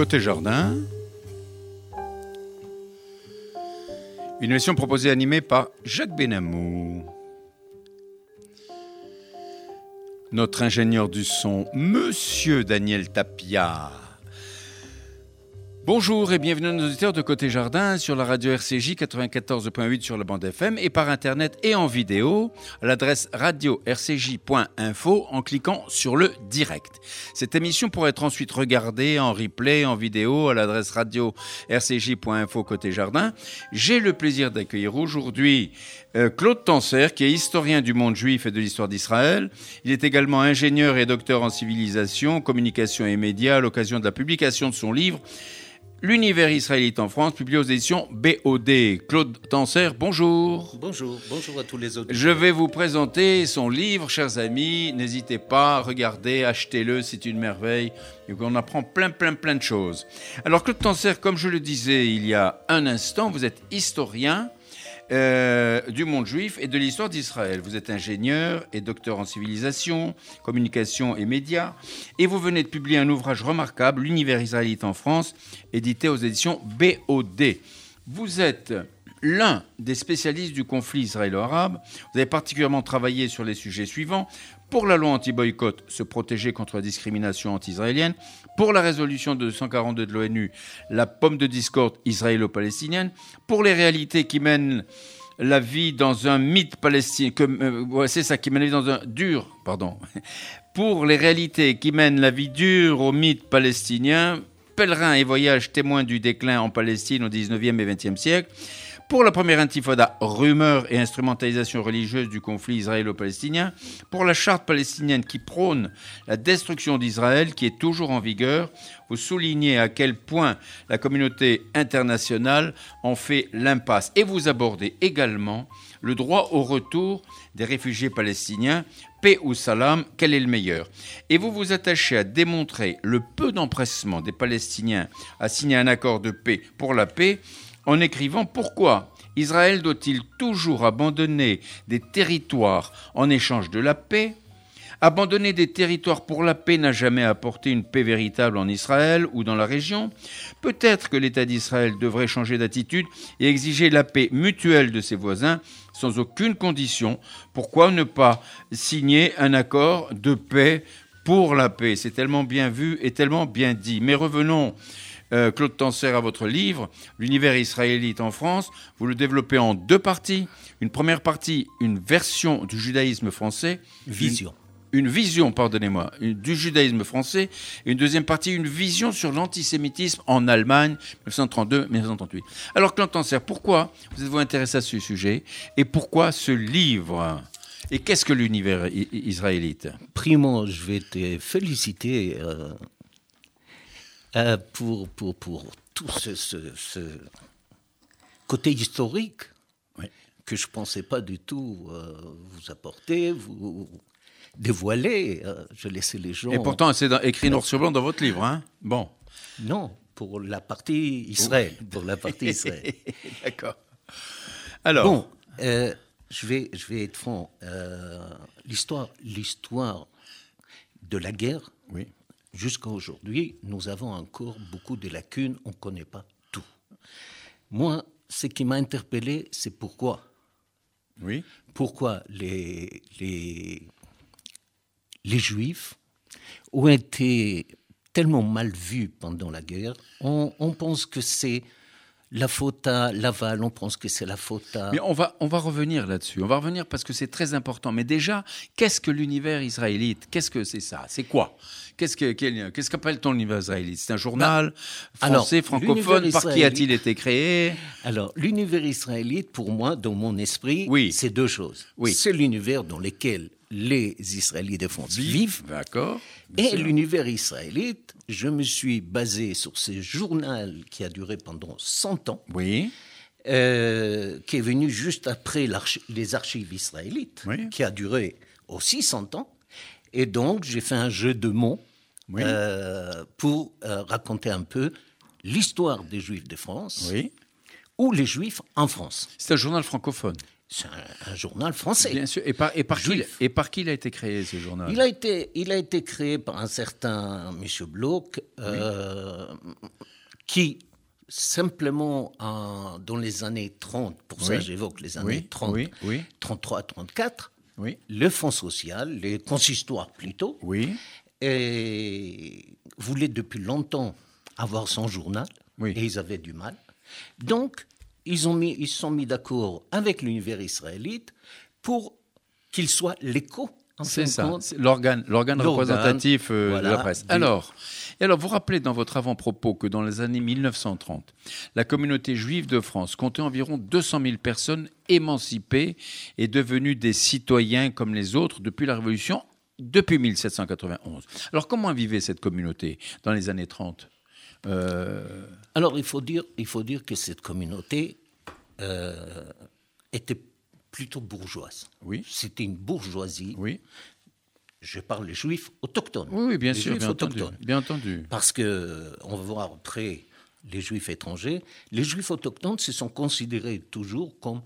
Côté jardin. Une émission proposée et animée par Jacques Benamou. Notre ingénieur du son, Monsieur Daniel Tapia. Bonjour et bienvenue à nos auditeurs de Côté Jardin sur la radio RCJ 94.8 sur la bande FM et par internet et en vidéo à l'adresse radio-rcj.info en cliquant sur le direct. Cette émission pourrait être ensuite regardée en replay, en vidéo à l'adresse radio-rcj.info Côté Jardin. J'ai le plaisir d'accueillir aujourd'hui Claude Tanser, qui est historien du monde juif et de l'histoire d'Israël. Il est également ingénieur et docteur en civilisation, communication et médias à l'occasion de la publication de son livre L'univers israélite en France, publié aux éditions BOD. Claude Tanser, bonjour. Bonjour, bonjour à tous les autres. Je vais vous présenter son livre, chers amis. N'hésitez pas, regardez, achetez-le, c'est une merveille. on apprend plein, plein, plein de choses. Alors, Claude Tanser, comme je le disais il y a un instant, vous êtes historien. Euh, du monde juif et de l'histoire d'Israël. Vous êtes ingénieur et docteur en civilisation, communication et médias, et vous venez de publier un ouvrage remarquable, L'univers israélite en France, édité aux éditions BOD. Vous êtes l'un des spécialistes du conflit israélo-arabe. Vous avez particulièrement travaillé sur les sujets suivants. Pour la loi anti-boycott, se protéger contre la discrimination anti-israélienne. Pour la résolution de 242 de l'ONU, la pomme de discorde israélo-palestinienne. Pour les réalités qui mènent la vie dans un mythe palestinien, euh, c'est ça, qui mène la vie dans un dur, pardon. Pour les réalités qui mènent la vie dure au mythe palestinien, pèlerin et voyage témoin du déclin en Palestine au 19e et 20e siècle pour la première intifada, rumeur et instrumentalisation religieuse du conflit israélo-palestinien, pour la charte palestinienne qui prône la destruction d'Israël qui est toujours en vigueur, vous soulignez à quel point la communauté internationale en fait l'impasse. Et vous abordez également le droit au retour des réfugiés palestiniens, paix ou salam, quel est le meilleur? Et vous vous attachez à démontrer le peu d'empressement des Palestiniens à signer un accord de paix pour la paix en écrivant pourquoi Israël doit-il toujours abandonner des territoires en échange de la paix? Abandonner des territoires pour la paix n'a jamais apporté une paix véritable en Israël ou dans la région. Peut-être que l'État d'Israël devrait changer d'attitude et exiger la paix mutuelle de ses voisins sans aucune condition. Pourquoi ne pas signer un accord de paix pour la paix? C'est tellement bien vu et tellement bien dit. Mais revenons euh, Claude Tanser, à votre livre, L'univers israélite en France. Vous le développez en deux parties. Une première partie, une version du judaïsme français. Vision. Une, vision, pardonnez-moi, du judaïsme français. Et une deuxième partie, une vision sur l'antisémitisme en Allemagne, 1932-1938. Alors, Claude Tanser, pourquoi vous êtes-vous intéressé à ce sujet Et pourquoi ce livre? Et qu'est-ce que l'univers israélite? Primo, je vais te féliciter euh, euh, pour, pour, pour, tout ce, ce, côté historique que je ne pensais pas du tout euh, vous apporter, vous dévoiler. Euh, je laissais les gens. Et pourtant, c'est écrit noir sur blanc dans votre livre, hein Bon. Non, pour la partie Israël. Pour la partie Israël. D'accord. Alors. Bon, je, vais, je vais être franc. l'histoire, l'histoire de la guerre. Oui jusqu'à aujourd'hui, nous avons encore beaucoup de lacunes, on ne connaît pas tout. Moi, ce qui m'a interpellé, c'est pourquoi. Oui. Pourquoi les, les, les Juifs ont été tellement mal vus pendant la guerre. On, on pense que c'est la faute à Laval, on pense que c'est la faute à... Mais on va, on va revenir là-dessus, on va revenir parce que c'est très important. Mais déjà, qu'est-ce que l'univers israélite? Qu'est-ce que c'est ça? C'est quoi? Qu'est-ce qu'appelle-t-on l'univers israélite? C'est un journal bah, français, francophone? Par qui a-t-il été créé? Alors, l'univers israélite, pour moi, dans mon esprit, c'est deux choses. Oui. C'est l'univers dans lequel les Israélites de France vivent. D'accord. Et l'univers israélite, je me suis basé sur ce journal qui a duré pendant 100 ans. Oui. Euh, qui est venu juste après les archives israélites, qui a duré aussi 100 ans. Et donc, j'ai fait un jeu de mots euh, pour euh, raconter un peu l'histoire des Juifs de France oui. ou les Juifs en France. C'est un journal francophone. C'est un, journal français. Bien sûr. Et par, et, par qui, et par qui il a été créé ce journal? Il a été, il a été créé par un certain M. Bloch, euh, qui simplement dans les années 30, pour ça j'évoque les années 30, 33, 34, le Fonds social, les consistoires plutôt, et voulait depuis longtemps avoir son journal, et ils avaient du mal. Donc, ils, ont mis, ils se sont mis d'accord avec l'univers israélite pour qu'il soit l'écho. C'est ça, l'organe, l'organe représentatif euh, de la presse. Alors, et alors, vous rappelez dans votre avant-propos que dans les années 1930, la communauté juive de France comptait environ 200 000 personnes émancipées et devenues des citoyens comme les autres depuis la Révolution, depuis 1791. Alors, comment vivait cette communauté dans les années 30 euh, Alors, il faut, dire, il faut dire que cette communauté euh, était plutôt bourgeoise. Oui. C'était une bourgeoisie. Oui. Je parle des juifs autochtones. Oui, bien sûr, bien entendu, bien entendu. Parce que on va voir après les juifs étrangers, les juifs autochtones se sont considérés toujours comme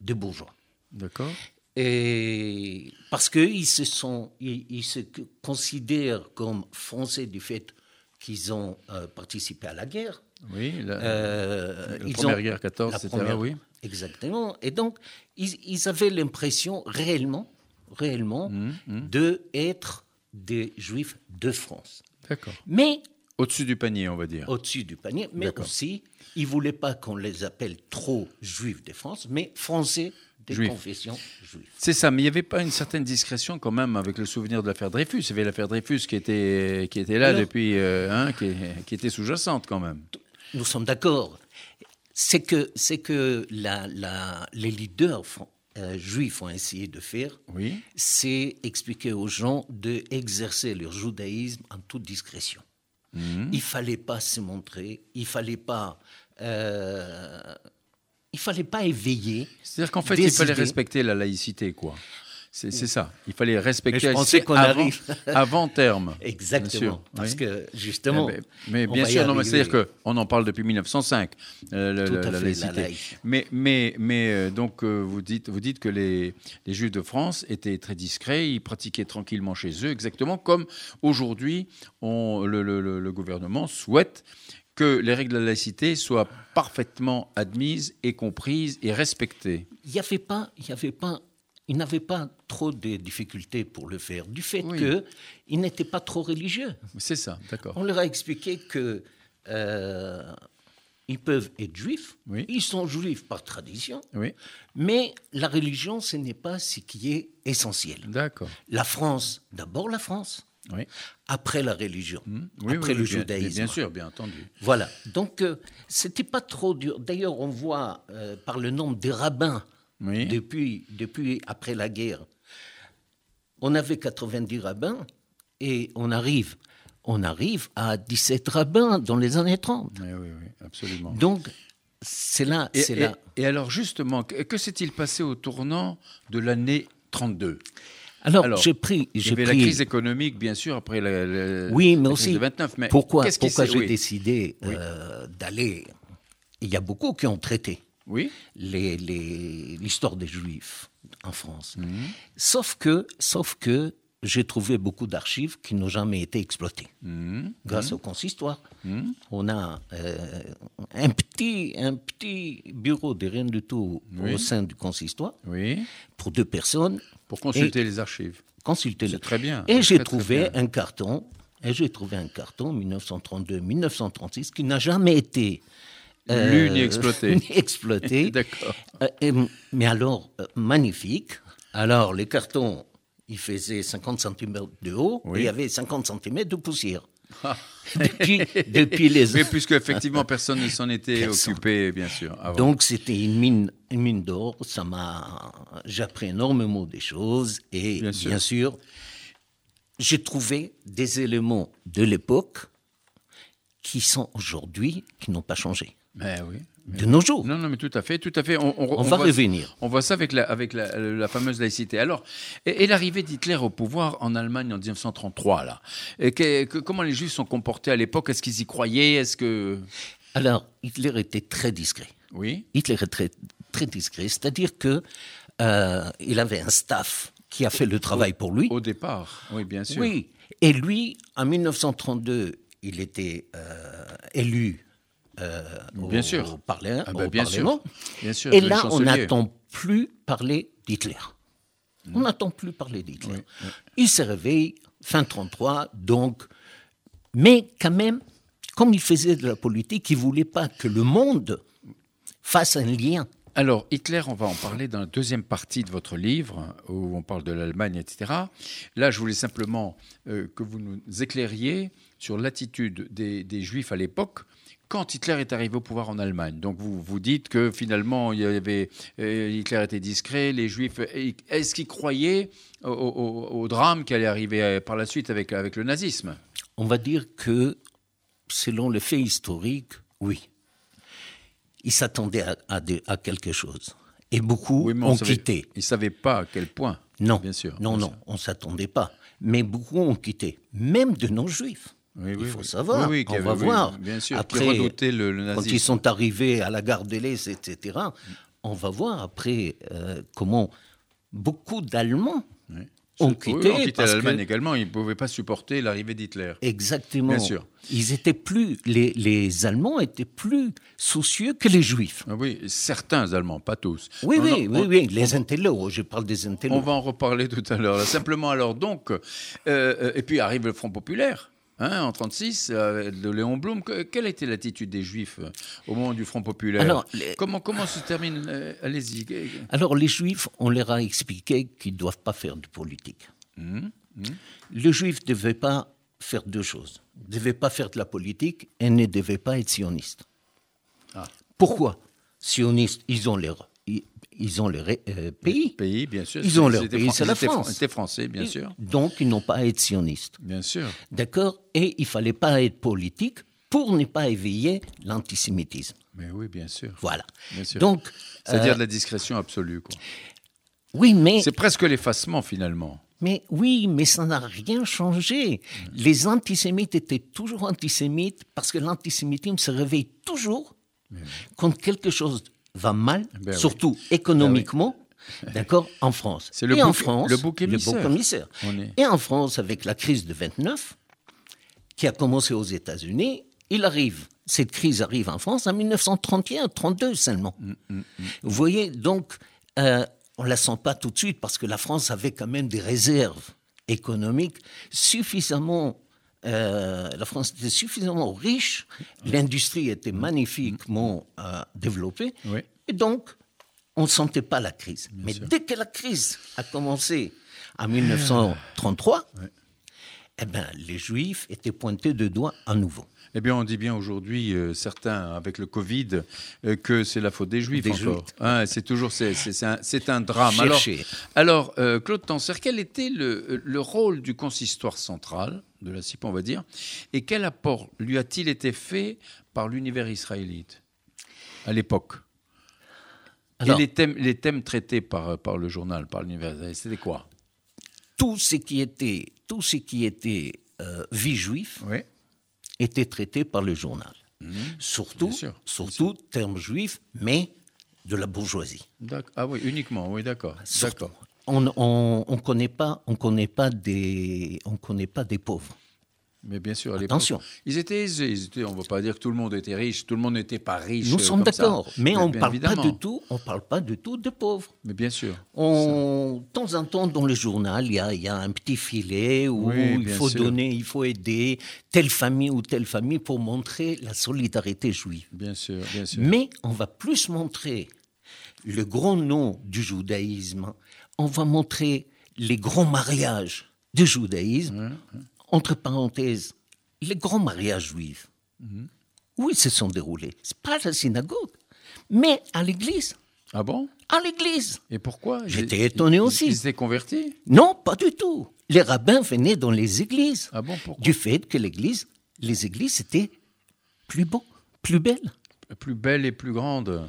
des bourgeois. D'accord. Et parce qu'ils se sont, ils, se considèrent comme français du fait qu'ils ont euh, participé à la guerre. Oui, la, euh, première guerre 14, etc. oui. Exactement. Et donc, ils, avaient l'impression réellement, réellement, mmh, mmh. de être des Juifs de France. D'accord. Mais au-dessus du panier, on va dire. Au-dessus du panier, mais aussi, ils voulaient pas qu'on les appelle trop Juifs de France, mais Français des confessions juives. C'est ça, mais il n'y avait pas une certaine discrétion quand même avec le souvenir de l'affaire Dreyfus. Il y avait l'affaire Dreyfus qui était, qui était là depuis, euh, hein, qui, qui, était sous-jacente quand même. Nous sommes d'accord. C'est que, c'est que la, la, les leaders euh, juifs ont essayé de faire, oui. c'est expliquer aux gens d'exercer leur judaïsme en toute discrétion. Mhm. Il fallait pas se montrer, il fallait pas euh, il fallait pas éveiller. C'est-à-dire qu'en fait, il fallait respecter la laïcité, quoi. C'est ça. Il fallait respecter la qu'on avant, avant, terme. Exactement. Parce que justement. Eh ben, mais, bien sûr, c'est-à-dire qu'on en parle depuis 1905, euh, la, laïcité. mais, mais, mais euh, donc, euh, vous, dites, vous dites que les, les Juifs de France étaient très discrets, ils pratiquaient tranquillement chez eux, exactement comme aujourd'hui, le, le, le gouvernement souhaite que les règles de la laïcité soient parfaitement admises et comprises et respectées. Il n'y avait pas, il y avait pas, il n'avait pas trop de difficultés pour le faire, du fait que qu'ils n'étaient pas trop religieux. C'est ça, d'accord. On leur a expliqué que euh, ils peuvent être juifs, ils sont juifs par tradition, mais la religion, ce n'est pas ce qui est essentiel. D'accord. La France, d'abord la France, après la religion, mmh. après le judaïsme. Bien, sûr, bien entendu. Voilà. Donc, euh, c'était pas trop dur. D'ailleurs, on voit euh, par le nombre des rabbins depuis, depuis après la guerre. On avait 90 rabbins et on arrive, on arrive à 17 rabbins dans les années 30. Oui, oui, oui absolument. Donc, c'est là. Et, là. et alors, justement, que s'est-il passé au tournant de l'année 32 alors, j'ai pris. Il y avait la crise économique, bien sûr, après la, oui, mais aussi, de 29. Mais pourquoi, pourquoi j'ai décidé euh, d'aller Il y a beaucoup qui ont traité oui. l'histoire les, des Juifs en France. Mhm. Sauf que, sauf que j'ai trouvé beaucoup d'archives qui n'ont jamais été exploitées. Mhm. Grâce mhm. au consistoire. On a euh, un, petit, un petit bureau de rien du tout au sein du consistoire oui. pour deux personnes pour consulter les archives. Consulter C'est très bien. Et j'ai trouvé un carton, et j'ai trouvé un carton 1932-1936 qui n'a jamais été euh, lu ni exploité. ni exploité. D'accord. Euh, mais alors, euh, magnifique. Alors, les cartons, ils faisaient 50 cm de haut et il y avait 50 cm de poussière. Depuis, depuis les. Mais puisque effectivement personne ne s'en était occupé, bien sûr. Donc c'était une mine, une mine d'or. Ça m'a, j'ai appris énormément des choses et bien sûr, j'ai trouvé des éléments de l'époque qui sont aujourd'hui, qui n'ont pas changé. Mais oui de nos jours. Non, non, mais tout à fait, tout à fait. On, on, va revenir. On voit ça avec la, avec la, fameuse laïcité. Alors, et, l'arrivée d'Hitler au pouvoir en Allemagne en 1933, là. Et comment les Juifs sont comportés à l'époque? Est-ce qu'ils y croyaient? Est-ce que alors Hitler était très discret. Oui. Hitler était très très discret, c'est-à-dire que euh, il avait un staff qui a fait le travail pour lui. Au départ, oui, bien sûr. Oui, et lui, en 1932, il était euh, élu euh, bien au, sûr. au parla- Ah ben, au bien Parlement. sûr. Bien sûr, Et là, on chancelier. n'entend plus parler d'Hitler. On n'entend plus parler d'Hitler. Il se réveille fin 33, donc, mais quand même, comme il faisait de la politique, il voulait pas que le monde fasse un lien. Alors, Hitler, on va en parler dans la deuxième partie de votre livre, où on parle de l'Allemagne, etc. Là, je voulais simplement euh, que vous nous éclairiez sur l'attitude des, des Juifs à l'époque quand Hitler est arrivé au pouvoir en Allemagne. Donc, vous, vous dites que finalement, il y avait, euh, Hitler était discret, les Juifs, est-ce qu'ils croyaient au, au- au drame qui allait arriver euh, par la suite avec, avec le nazisme? On va dire que, selon les faits historiques, oui. Il s'attendait à, à des- à quelque chose. Et beaucoup Oui, mais on ont savait- quitté. Ils ne savaient pas à quel point. Non, Bien sûr. non, bien non, sûr. on ne s'attendait pas. Mais beaucoup ont quitté, même de non-juifs. Oui, Il oui, faut savoir, Oui, on va voir. bien sûr, Après, redoutaient le- le quand ils sont arrivés à la gare de l'Est, etc., on va voir après euh, comment beaucoup d'Allemands ont quitté. ont quitté l'Allemagne que- également. Ils ne pouvaient pas supporter l'arrivée d'Hitler. Exactement. Bien sûr. Ils étaient plus, les, les Allemands étaient plus soucieux que les Juifs. Ah Oui, certains Allemands, pas tous. Oui, On oui, oui, on- oui, les intellos, je parle des intellos. On va en reparler tout à l'heure. Simplement, alors, donc, euh, euh, et puis arrive le Front populaire. Hein, en 36, euh, de Léon Blum, Que- quelle était l'attitude des Juifs euh, au moment du Front populaire Alors, les- comment, comment se termine euh, Allez-y. Alors les Juifs, on leur a expliqué qu'ils ne doivent pas faire de politique. Hum, Le Juif ne devait pas faire deux choses. Il ne devait pas faire de la politique et ne devait pas être sioniste. Ah. Pourquoi Sionistes, ils ont leur, ils, ont leur euh, pays. Pays, bien sûr. Ils ont leur pays, c'est la ils étaient fran- France. Ils étaient français, bien sûr. Donc ils n'ont pas à être sionistes. Bien sûr. D'accord? Et il fallait pas être politique pour ne pas éveiller l'antisémitisme. Mais oui, bien sûr. Voilà. Bien sûr. Donc, C'est-à-dire euh, de la discrétion absolue. quoi. oui, mais C'est presque l'effacement, finalement. Mais oui, mais ça n'a rien changé. Les antisémites étaient toujours antisémites parce que l'antisémitisme se réveille toujours quand quelque chose va mal, Ben oui. surtout économiquement, d'accord, en France. C'est le Et en bouc- France, le bouc émissaire. émissaire. On est- Et en France, avec la crise de 29, qui a commencé aux États-Unis, il arrive, cette crise arrive en France en 1931, 32 seulement. Mm, Vous voyez, donc, euh, on ne la sent pas tout de suite parce que la France avait quand même des réserves économiques suffisamment. Euh, la France était suffisamment riche, l'industrie était magnifiquement euh, développée, Oui. et donc on ne sentait pas la crise. Mais dès que la crise a commencé en 1933, eh ben, les Juifs étaient pointés de doigt à nouveau. Eh bien, on dit bien aujourd'hui, euh, certains, avec le Covid, euh, que c'est la faute des Juifs Des encore. Hein, c'est toujours, c'est, un, un drame. Alors, alors euh, Claude Tanser, quel était le, le rôle du consistoire central, de la CIP, on va dire, et quel apport lui a-t-il été fait par l'univers israélite à l'époque? Et les thèmes, les thèmes traités par, par le journal, par l'univers israélite, c'était quoi? Tout ce qui était, tout ce qui était vie juive Oui. Était traité par le journal. Surtout, Mmh. Bien sûr, surtout termes juifs, mais de la bourgeoisie. Ah oui, uniquement, oui, d'accord. Surtout. D'accord. On ne on, on connaît pas, on connaît pas des, on connaît pas des pauvres. Mais bien sûr, Attention. Ils étaient aisés. Ils étaient, on ne va pas dire que tout le monde était riche. Tout le monde n'était pas riche. Nous euh, sommes d'accord, mais, on bien parle pas du tout, on parle pas du tout de pauvres. Mais bien sûr. On, de temps en temps, dans le journal, il y y a un petit filet où Oui, il faut sûr. donner, il faut aider telle famille ou telle famille pour montrer la solidarité juive. Bien sûr, bien sûr. Mais on va plus montrer le grand nom du judaïsme, on va montrer les grands mariages du judaïsme, entre parenthèses, les grands mariages juifs. Où ils se sont déroulés C'est pas à la synagogue, mais à l'église. Ah bon? À l'église. Et pourquoi? J'étais étonné ils- aussi. Ils étaient convertis? Non, pas du tout. Les rabbins venaient dans les églises. Ah bon, pourquoi? Du fait que l'église, les églises étaient plus beaux, plus belles. Plus belle et plus grande.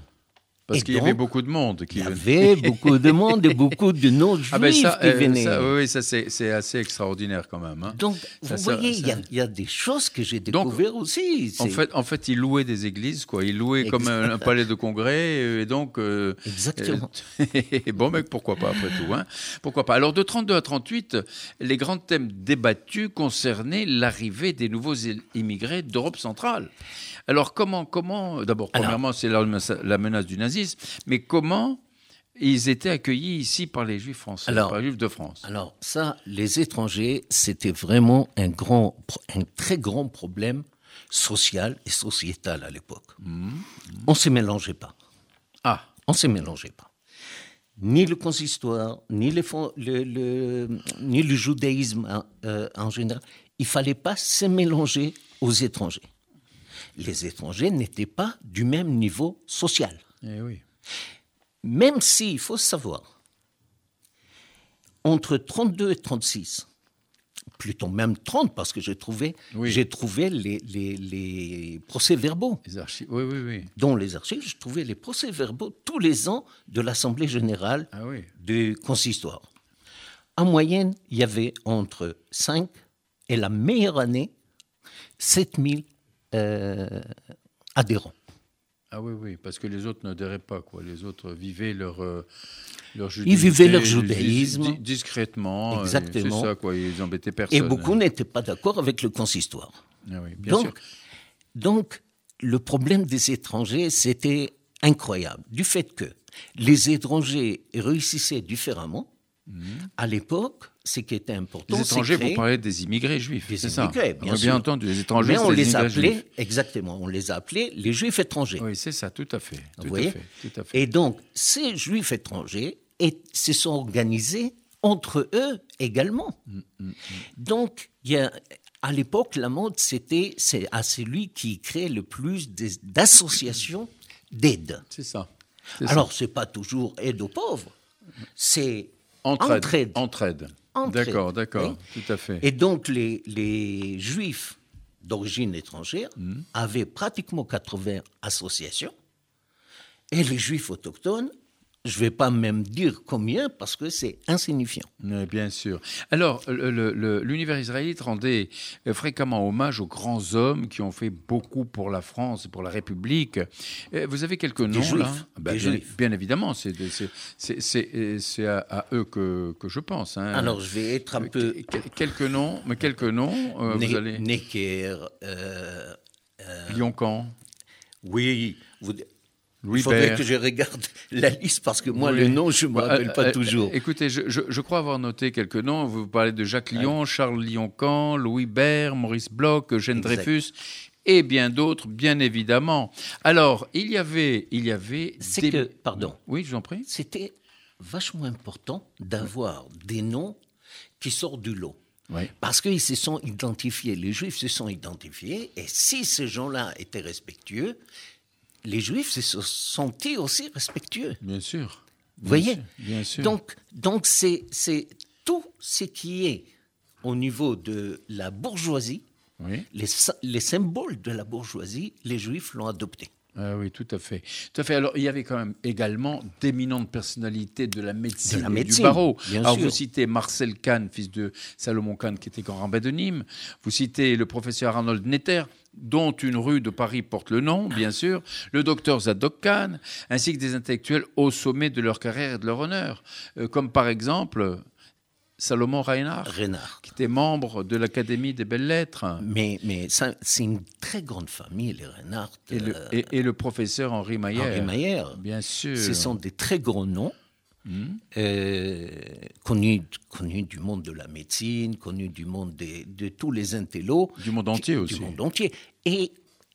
Parce qu'il y avait beaucoup de monde qui Il y avait beaucoup de monde et beaucoup de non-juifs ah ben ça, qui euh, venaient. ça, oui, ça c'est assez extraordinaire quand même. hein. Donc, Ça, vous voyez, il y, a- y des choses que j'ai découvertes aussi. En fait, en fait, ils louaient des églises, quoi. Ils louaient comme un, un palais de congrès, euh, et donc. euh, Exactement. bon, mec, pourquoi pas après tout, hein Pourquoi pas Alors, de 32 à 38, les grands thèmes débattus concernaient l'arrivée des nouveaux immigrés d'Europe centrale. Alors, comment, comment D'abord, premièrement, c'est la, la menace du nazisme, mais comment ils étaient accueillis ici par les Juifs français, Alors- par les Juifs de France? Alors ça, les étrangers, c'était vraiment un grand, un très grand problème social et sociétal à l'époque. On se mélangeait pas. Ah, On se mélangeait pas. Ni le consistoire, ni, les le, le- ni le judaïsme hein, euh, en général. Il fallait pas se mélanger aux étrangers. Les étrangers n'étaient pas du même niveau social. Eh oui. Même si, il faut savoir, entre 32 et 36, plutôt même 30, parce que j'ai trouvé, Oui. j'ai trouvé les, les- les procès-verbaux. Les archives. Oui, oui, oui. Dans les archives, je trouvais les procès-verbaux tous les ans de l'Assemblée générale Ah oui. du consistoire. En moyenne, il y avait entre 5 et la meilleure année, 7000 euh, adhérents. Ah oui, oui, parce que les autres n'adhéraient pas, quoi. Les autres vivaient leur, euh, leur Ils vivaient leur judaïsme. dis- discrètement. Exactement. C'est ça, quoi. Ils embêtaient personne. Et beaucoup n'étaient pas d'accord avec le consistoire. Ah oui, bien donc, sûr. donc, le problème des étrangers, c'était incroyable. Du fait que les étrangers réussissaient différemment, à l'époque, ce qui était important, Les étrangers, vous parlez des immigrés juifs, Des ça immigrés, On bien a sûr. bien entendu, les étrangers, Mais on les appelait, juifs. exactement, on les appelait les juifs étrangers. Oui, c'est ça, tout à fait. Tout Vous à fait, tout à fait. Et donc, ces juifs étrangers et- se sont organisés entre eux également. Mm, Donc, il y a, à l'époque, la mode, c'était c'est à celui qui crée le plus d'associations d'aide. C'est ça. ça. Alors, c'est pas toujours aide aux pauvres, c'est entraide. entraide. D'accord, d'accord, oui. tout à fait. Et donc, les, les juifs d'origine étrangère Mm. avaient pratiquement 80 associations. Et les juifs autochtones, je ne vais pas même dire combien parce que c'est insignifiant. Bien sûr. Alors, l'univers israélite rendait euh, fréquemment hommage aux grands hommes qui ont fait beaucoup pour la France et pour la République. Euh, Vous avez quelques noms Juifs, là Ben, des bien, Juifs. bien évidemment, c'est euh, à, à eux que, que je pense. hein. Alors, je vais être un peu. que- que- quelques noms, mais quelques noms. euh, Ne- vous allez. Necker, euh, Lyon-Camp, oui, vous- Louis il faudrait que je regarde la liste parce que moi, Oui. le nom, je ne me Bah, rappelle euh, pas euh, toujours. Écoutez, je, je- je crois avoir noté quelques noms. Vous parlez de Jacques Lyon, Charles Lyon-Camp, Louis Bert, Maurice Bloch, Eugène Exact. Dreyfus et bien d'autres, bien évidemment. Alors, il y avait, il y avait C'est des- que, pardon, Oui, je vous en prie. c'était vachement important d'avoir des noms qui sortent du lot. Parce qu'ils se sont identifiés, les Juifs se sont identifiés, et si ces gens-là étaient respectueux, les Juifs se sont sentis aussi respectueux. Bien sûr. Vous voyez? sûr, Bien sûr. Donc, donc c'est, c'est tout ce qui est au niveau de la bourgeoisie, oui. les, les symboles de la bourgeoisie, les Juifs l'ont adopté. Ah oui, tout à fait. Tout à fait. Alors, il y avait quand même également d'éminentes personnalités de la médecine, De la et médecine, du barreau. Alors, sûr. vous citez Marcel Kahn, fils de Salomon Kahn, qui était grand rabbin de Nîmes. Vous citez le professeur Arnold Netter, dont une rue de Paris porte le nom, bien sûr. Le docteur Zadok Kahn, ainsi que des intellectuels au sommet de leur carrière et de leur honneur. Euh, comme par exemple Salomon Reinhardt, qui était membre de l'Académie des belles-lettres. Mais, c'est une très grande famille, les Reinhardt. Et le, euh, et- et le professeur Henri Mayer. Henri Mayer. Bien sûr. Ce sont des très grands noms, Hmm. euh, connus, du monde de la médecine, connus du monde des- de tous les intellos. Du monde entier du aussi. monde entier. Et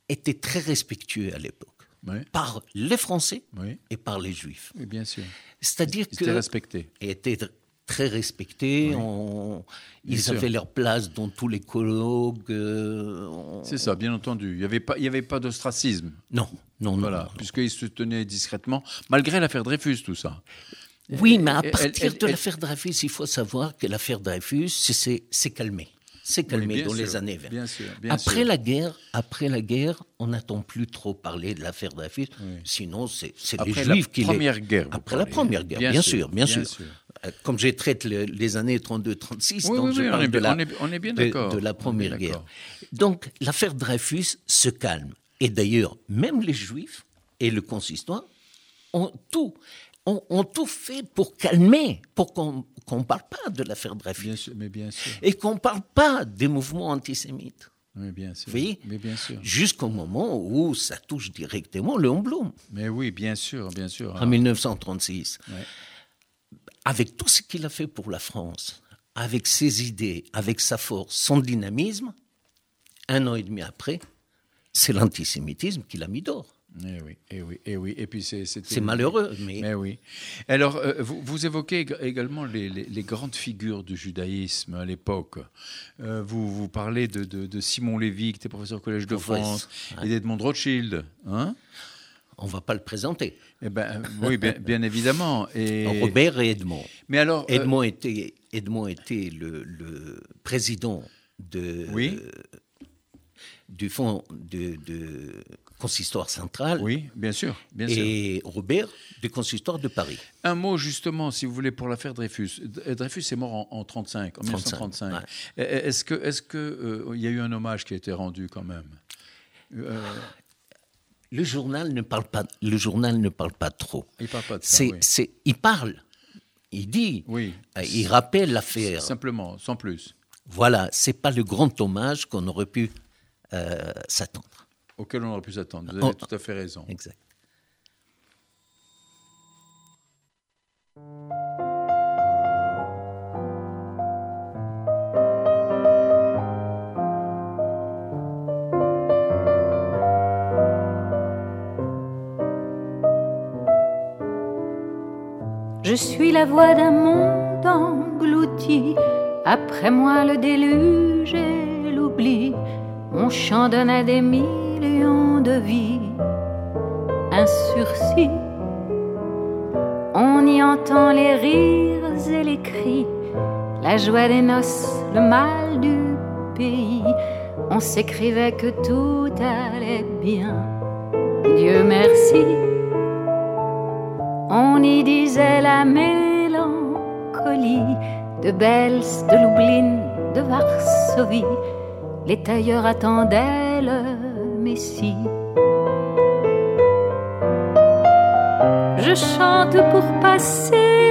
étaient très respectueux à l'époque, Oui, par les Français oui, et par les Juifs. oui, bien sûr. C'est-à-dire Ils que étaient respectés. étaient très respectés. on- ils avaient leur place dans tous les colloques. euh, on- C'est ça, bien entendu. Il n'y avait pas, il y avait pas d'ostracisme. Non, non, non. Voilà, puisqu'ils se tenaient discrètement, malgré l'affaire Dreyfus, tout ça. Oui, mais à Elle- partir elle- de l'affaire Dreyfus, il faut savoir que l'affaire Dreyfus s'est calmée. s'est calmé bien dans les années 20. bien sûr, bien après sûr. la guerre, après la guerre, on n'entend plus trop parler de l'affaire Dreyfus. Sinon, c'est c'est les Après la Juifs qui les- Première Guerre, Après la première guerre, Bien bien, sûr, bien sûr. Euh, Comme je traite le- les années 32-36, Oui, donc oui, je oui, on parle est de la, on est- on est bien de- d'accord. de On la est première guerre. Donc l'affaire Dreyfus se calme. Et d'ailleurs, même les Juifs et le consistoire ont tout, ont, ont tout fait pour calmer, pour qu'on ne parle pas de l'affaire Dreyfus. Bien sûr, mais bien sûr. Et qu'on ne parle pas des mouvements antisémites. Oui, bien sûr. Mais bien sûr. Jusqu'au moment où ça touche directement Léon Blum, Mais oui, bien sûr, bien sûr. en 1936. Ouais. Avec tout ce qu'il a fait pour la France, avec ses idées, avec sa force, son dynamisme, un an et demi après, c'est l'antisémitisme qui l'a mis d'or. Eh oui, eh oui, eh oui. Et puis c'est C'est malheureux, mais, Mais oui. Alors, euh, vous, vous évoquez ég- également les, les- les grandes figures du judaïsme à l'époque. Euh, vous, vous parlez de, de- de Simon Lévy, qui était professeur au Collège de France, et d'Edmond Rothschild. Hein? On ne va pas le présenter. eh ben, oui, bien, bien évidemment. Et... Robert et Edmond. Mais alors, euh, Edmond était, Edmond était le, le président de, Oui. du fonds de, de consistoire central oui, bien sûr, bien sûr. et Robert du consistoire de Paris. Un mot justement, si vous voulez, pour l'affaire Dreyfus. D- Dreyfus est mort en, en 35, en 35, 1935. ouais. E- e- Est-ce que, est-ce que euh, y a eu un hommage qui a été rendu quand même? Euh, Le journal ne parle pas, le journal ne parle pas trop. Il parle pas de ça. C'est, oui. c'est, il parle, il dit, Oui. euh, il rappelle l'affaire. Simplement, sans plus, Voilà, c'est pas le grand hommage qu'on aurait pu euh, s'attendre. auquel on aurait pu s'attendre. Vous Oh. avez tout à fait raison. Exact. Je suis la voix d'un monde englouti. Après moi le déluge et l'oubli. Mon chant donne à des millions de vies un sursis. On y entend les rires et les cris, la joie des noces, le mal du pays. On s'écrivait que tout allait bien. Dieu merci. On y disait la mélancolie de Bels, de Lublin, de Varsovie. Les tailleurs attendaient le Messie. Je chante pour passer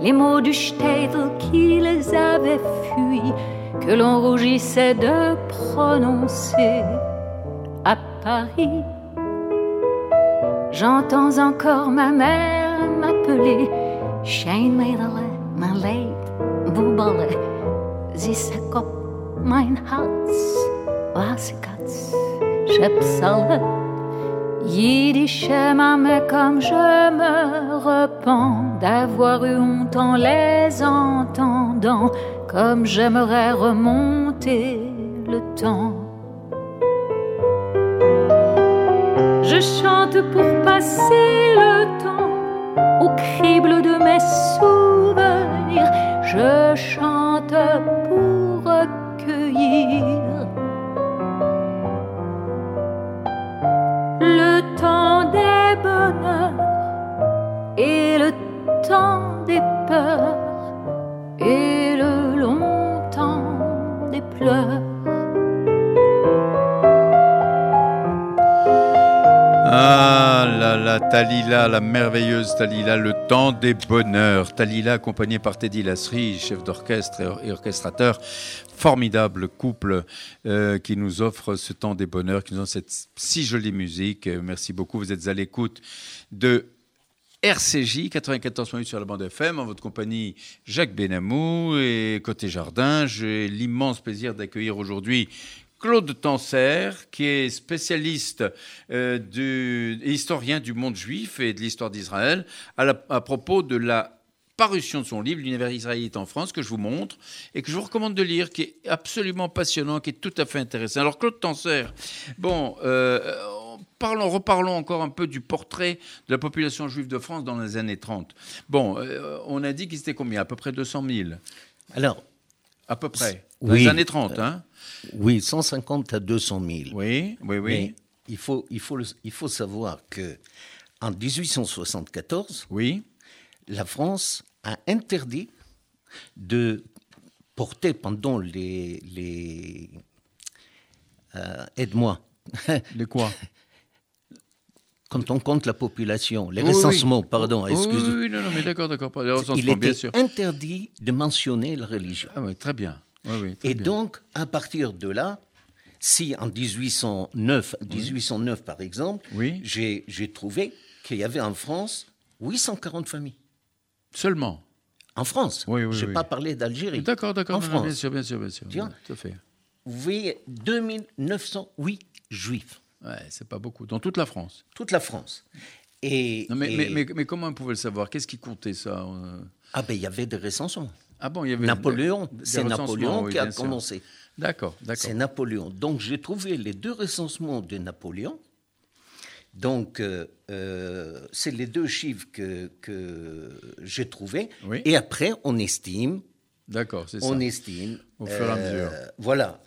les mots du Steidl qu'ils avaient fui, que l'on rougissait de prononcer à Paris. J'entends encore ma mère m'appeler Scheinmeidele, mein Leid, Bubele, Zissekop, mein Herz, Wasikatz, Schepsale. Yiddish mais comme je me d'avoir eu honte en les entendant, comme j'aimerais remonter le temps. Je chante pour passer le temps au crible de mes souvenirs. Je chante et le long temps des pleurs. Ah là là, Talila, la merveilleuse Talila, le temps des bonheurs. Talila accompagnée par Teddy Lasserie, chef d'orchestre et orchestrateur. Formidable couple euh, qui nous offre ce temps des bonheurs, qui nous offre cette si jolie musique. Merci beaucoup. Vous êtes à l'écoute de RCJ 94 minutes sur la bande FM en votre compagnie Jacques Benamou et côté jardin. J'ai l'immense plaisir d'accueillir aujourd'hui Claude Tanser, qui est spécialiste euh, du, historien du monde juif et de l'histoire d'Israël, à, propos de la parution de son livre, L'univers israélite en France, que je vous montre et que je vous recommande de lire, qui est absolument passionnant, qui est tout à fait intéressant. Alors, Claude Tanser, bon, euh, parlons, reparlons encore un peu du portrait de la population juive de France dans les années 30. Bon, euh, on a dit qu'il était combien? À peu près 200 000. Alors. À peu près. Dans les années 30, hein? Oui, 150 à 200 000. Oui, oui, oui. Mais il faut, il faut, il faut savoir que en 1874, oui. la France a interdit de porter pendant les... les euh, Aide-moi. Les quoi? quand on compte la population, les recensements, pardon, excusez. Oui, non, non, mais d'accord, d'accord. Il était interdit de mentionner la religion. Ah oui, très bien et donc, à partir de là, si en 1809, 1809 par exemple, j'ai trouvé qu'il y avait en France 840 familles. Seulement En France. Oui, oui, Je n'ai pas parlé d'Algérie. D'accord, d'accord. En France. Bien sûr, bien sûr, bien sûr. Vous voyez 2908 juifs. Ouais, c'est pas beaucoup. Dans toute la France. Toute la France. Et, mais, Mais, mais, comment on pouvait le savoir? Qu'est-ce qui comptait ça euh? Ah ben il y avait des recensements. Ah bon, il y avait Napoléon, c'est Napoléon qui a commencé. D'accord, d'accord. C'est Napoléon. Donc j'ai trouvé les deux recensements de Napoléon. Donc euh, euh, c'est les deux chiffres que, que j'ai trouvés. Et après on estime. D'accord, c'est ça. On estime. Au fur et à mesure. Euh, voilà.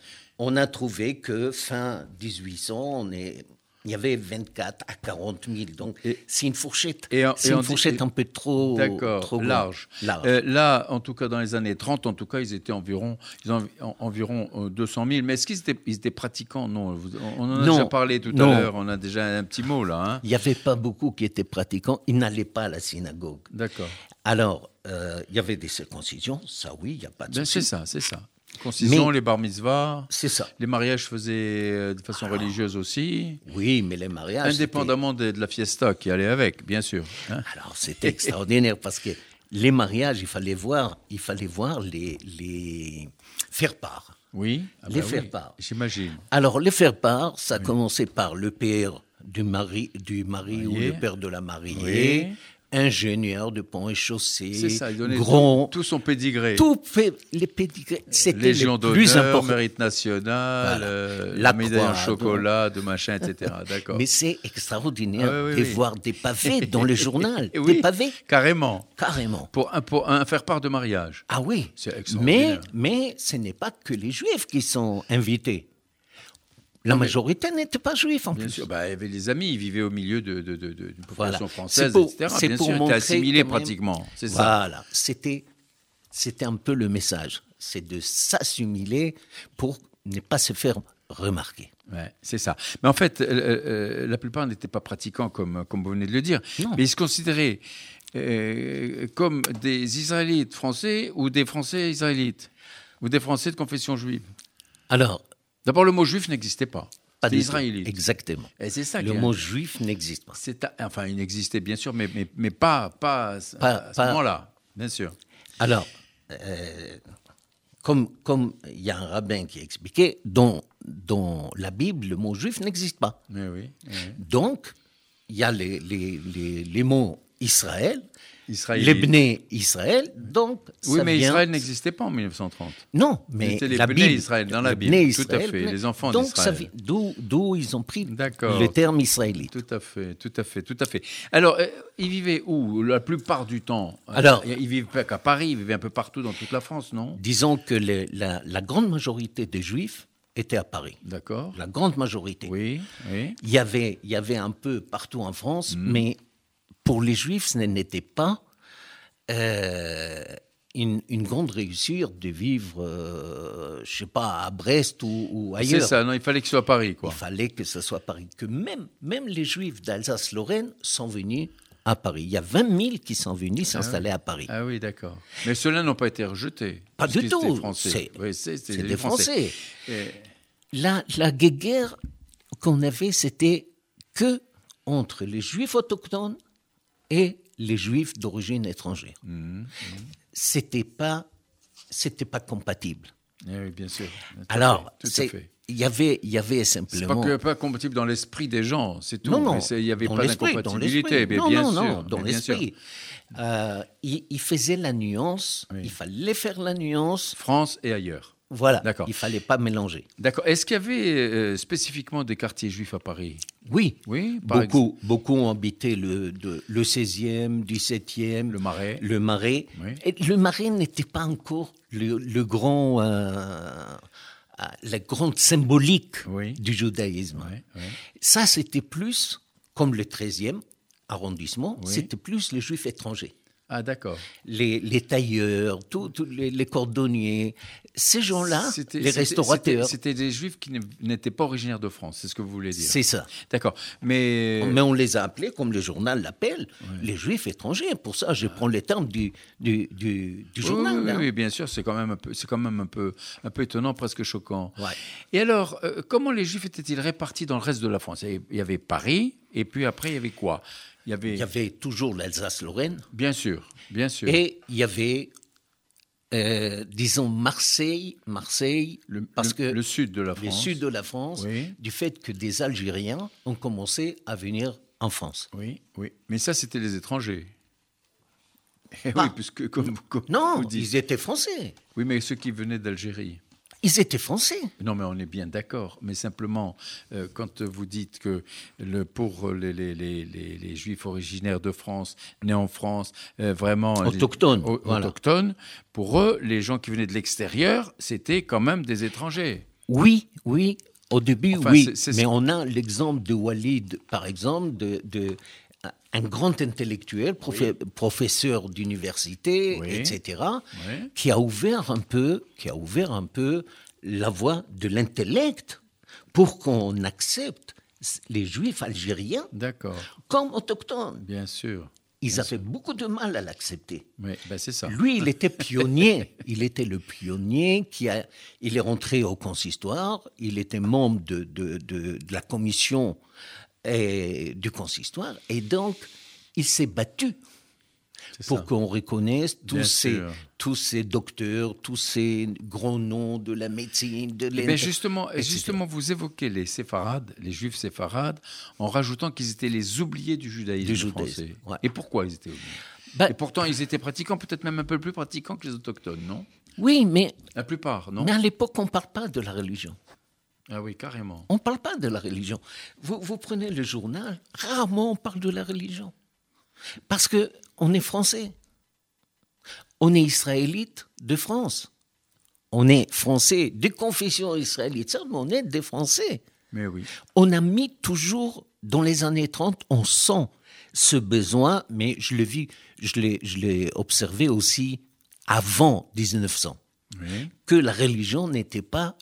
On a trouvé que fin 1800, on est il y avait 24 à 40 000. Donc, c'est une fourchette. C'est une fourchette un peu trop, trop large. Euh, là, en tout cas, dans les années 30, en tout cas, ils étaient environ, ils ont, environ 200 euh, 000. Mais est-ce qu'ils étaient, ils étaient pratiquants? Non. On en a déjà parlé tout à l'heure. On a déjà un petit mot là. Hein. Il n'y avait pas beaucoup qui étaient pratiquants. Ils n'allaient pas à la synagogue. D'accord. Alors, euh, il y avait des circoncisions. Ça, oui, il n'y a pas de ben, C'est ça, c'est ça. Les bar mitzvahs. C'est ça. Les mariages faisaient euh, de façon religieuse aussi. Oui, mais les mariages. Indépendamment de, la fiesta qui allait avec, bien sûr. Hein. Alors c'était extraordinaire parce que les mariages, il fallait voir, il fallait voir les, les faire part. Oui, ah les bah faire part. J'imagine. Alors les faire part, ça a commencé par le père du mari, du mari ou le père de la mariée. Oui ingénieur de pont et chaussée, ça, il grand, tout, son pédigré. Tout les pédigrés, c'était le plus important. mérite national, euh, la, médaille en chocolat, de machin, etc. D'accord. Mais c'est extraordinaire ah de voir des pavés dans le journal, des pavés. Carrément. Carrément. Pour un, pour un faire part de mariage. Ah oui. C'est extraordinaire. Mais, mais ce n'est pas que les juifs qui sont invités. La majorité n'était pas juif en bien plus. Sûr, bah, il y avait des amis, ils vivaient au milieu d'une de, de, de, population française, etc. Bien pour sûr, assimilés pratiquement. C'est ça. Voilà, c'était, c'était un peu le message. C'est de s'assimiler pour ne pas se faire remarquer. Ouais, c'est ça. Mais en fait, euh, euh, la plupart n'étaient pas pratiquants, comme, comme vous venez de le dire. Mais ils se considéraient euh, comme des Israélites français ou des Français israélites ou des Français de confession juive. Alors, D'abord, le mot juif n'existait pas. Pas israélite. Exactement. Et c'est ça. Le mot juif n'existe pas. enfin, il existait bien sûr, mais, mais, mais pas, pas, à ce moment-là, bien sûr. Alors, euh, comme comme il y a un rabbin qui a expliqué, dans, dans la Bible, le mot juif n'existe pas. Mais oui, Donc, il y a les, les, les, les mots Israël L'Ebné Israël, donc. Oui, mais Israël n'existait pas en 1930. Non, mais C'était la Bible, Israël dans la Bible. tout à fait, les enfants d'Israël. Donc, d'où ils ont pris le terme israélite. Tout à fait, tout à fait, tout à fait. Alors, euh, ils vivaient où? La plupart du temps Alors, ils vivaient pas qu'à Paris, ils vivaient un peu partout dans toute la France, non? Disons que la, la grande majorité des Juifs étaient à Paris. D'accord. La grande majorité. Oui, oui. Il y avait, il y avait un peu partout en France, hmm. mais pour les Juifs, ce n'était pas euh, une, une grande réussite de vivre, euh, je sais pas, à Brest ou, ou ailleurs. C'est ça, non, il fallait qu'il soit à Paris, quoi. Il fallait que ce soit Paris. Que même, même les Juifs d'Alsace-Lorraine sont venus à Paris. Il y a 20 000 qui sont venus s'installer à Paris. Ah oui, d'accord. Mais ceux-là n'ont pas été rejetés. Pas du tout. C'est Oui, des Français. Et- La, la guerre qu'on avait, c'était que entre les Juifs autochtones et les Juifs d'origine étrangère. Mhm, C'était pas, c'était pas compatible. eh oui, bien sûr. Tout Alors, il y avait, il y avait pas, simplement. que, pas compatible dans l'esprit des gens, c'est tout. Non, non. Il n'y avait dans pas d'incompatibilité, mais non, bien non, sûr. non, dans l'esprit. Euh, il, il faisait la nuance. Oui. Il fallait faire la nuance. France et ailleurs. Voilà. D'accord. Il fallait pas mélanger. D'accord. Est-ce qu'il y avait euh, spécifiquement des quartiers juifs à Paris? Oui. Oui, par Beaucoup, beaucoup ont habité le, de- le 16e, 17e, Le Marais. le Marais. Oui. Et le Marais n'était pas encore le, le grand, euh, euh, la grande symbolique Oui. du judaïsme. Ça, c'était plus, comme le 13e arrondissement, c'était plus les juifs étrangers. Ah, d'accord. Les, les tailleurs, tous les, les cordonniers, ces gens-là, les restaurateurs, C'était des juifs qui n'étaient pas originaires de France, c'est ce que vous voulez dire. c'est ça. D'accord. Mais. Mais on les a appelés, comme le journal l'appelle, les juifs étrangers. Pour ça, je prends les termes du, du, du, journal. oui, oui, hein. oui, bien sûr, c'est quand même un peu, quand même un peu, un peu étonnant, presque choquant. Ouais. Et alors, euh, comment les Juifs étaient-ils répartis dans le reste de la France? Il y avait Paris, et puis après, il y avait quoi? Il y avait, Il y avait toujours l'Alsace-Lorraine bien sûr, bien sûr, et il y avait, euh, disons, Marseille, Marseille, le, parce le- que le sud de la le France. sud de la France, Oui. du fait que des Algériens ont commencé à venir en France. Oui, oui. Mais ça, c'était les étrangers. Eh oui, puisque comme, comme Non, vous dites. ils étaient français. Oui, mais ceux qui venaient d'Algérie. Ils étaient français. Non, mais on est bien d'accord. Mais simplement, euh, quand vous dites que le, pour les, les, les, les, les Juifs originaires de France, nés en France, euh, vraiment... Autochtones, au- voilà. autochtones, pour eux, les gens qui venaient de l'extérieur, c'était quand même des étrangers. Oui, oui, au début, Enfin, oui. Mais on a l'exemple de Walid, par exemple, de, de- un grand intellectuel, professeur d'université, Oui. etc., Oui. qui a ouvert un peu, qui a ouvert un peu la voie de l'intellect pour qu'on accepte les Juifs algériens comme autochtones. bien sûr. Ils avaient beaucoup de mal à l'accepter. Oui, ben c'est ça. Lui, il était pionnier. Il était le pionnier qui a. Il est rentré au consistoire. Il était membre de, de, de, de la commission et, du consistoire. Et donc, il s'est battu pour qu'on reconnaisse tous ces, tous ces docteurs, tous ces grands noms de la médecine, de Eh l'int- bien, justement, etc. justement, vous évoquez les séfarades, les juifs séfarades, en rajoutant qu'ils étaient les oubliés du judaïsme, Du judaïsme, français. ouais. Et pourquoi ils étaient oubliés? Bah, Et pourtant, ils étaient pratiquants, peut-être même un peu plus pratiquants que les autochtones, non? Oui, mais, La plupart, non? mais à l'époque, on ne parle pas de la religion. Ah oui, carrément. On ne parle pas de la religion. Vous, vous prenez le journal, rarement on parle de la religion. Parce que on est français. On est israélite de France. On est français de confession israélite, mais on est des Français. Mais oui. On a mis toujours, dans les années 30, on sent ce besoin, mais je l'ai vu, je l'ai, je l'ai observé aussi avant 1900 oui. que la religion n'était pas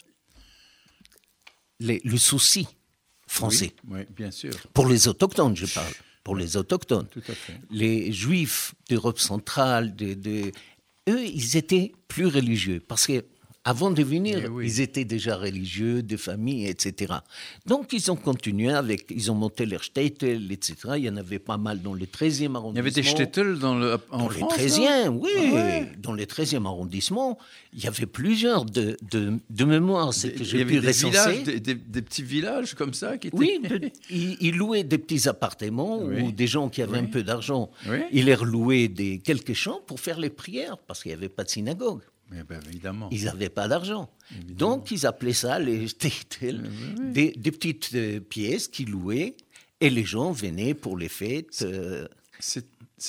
les- le souci français. Oui, oui, bien sûr. Pour les autochtones, je parle. Pour les autochtones. Tout à fait. Les juifs d'Europe centrale, de, de- eux, ils étaient plus religieux. Parce que avant de venir, Eh oui. ils étaient déjà religieux, de famille, etc. Donc, ils ont continué avec, ils ont monté leur shtetl, etc. Il y en avait pas mal dans le 13e arrondissement. Il y avait des shtetl dans le, en Dans France là 13e, oui. Ah ouais. Dans les 13e arrondissement, il y avait plusieurs de, de, de mémoire. C'est que Il j'ai pu des recenser. villages, des, des- des petits villages comme ça qui étaient... Oui, ils, ils louaient des petits appartements Oui. ou des gens qui avaient Oui. un peu d'argent. Ils leur louaient des, quelques champs pour faire les prières parce qu'il n'y avait pas de synagogue. Mais ben, évidemment. Ils n'avaient pas d'argent. Donc, ils appelaient ça les des, des petites euh, pièces qu'ils louaient et les gens venaient pour les fêtes. euh,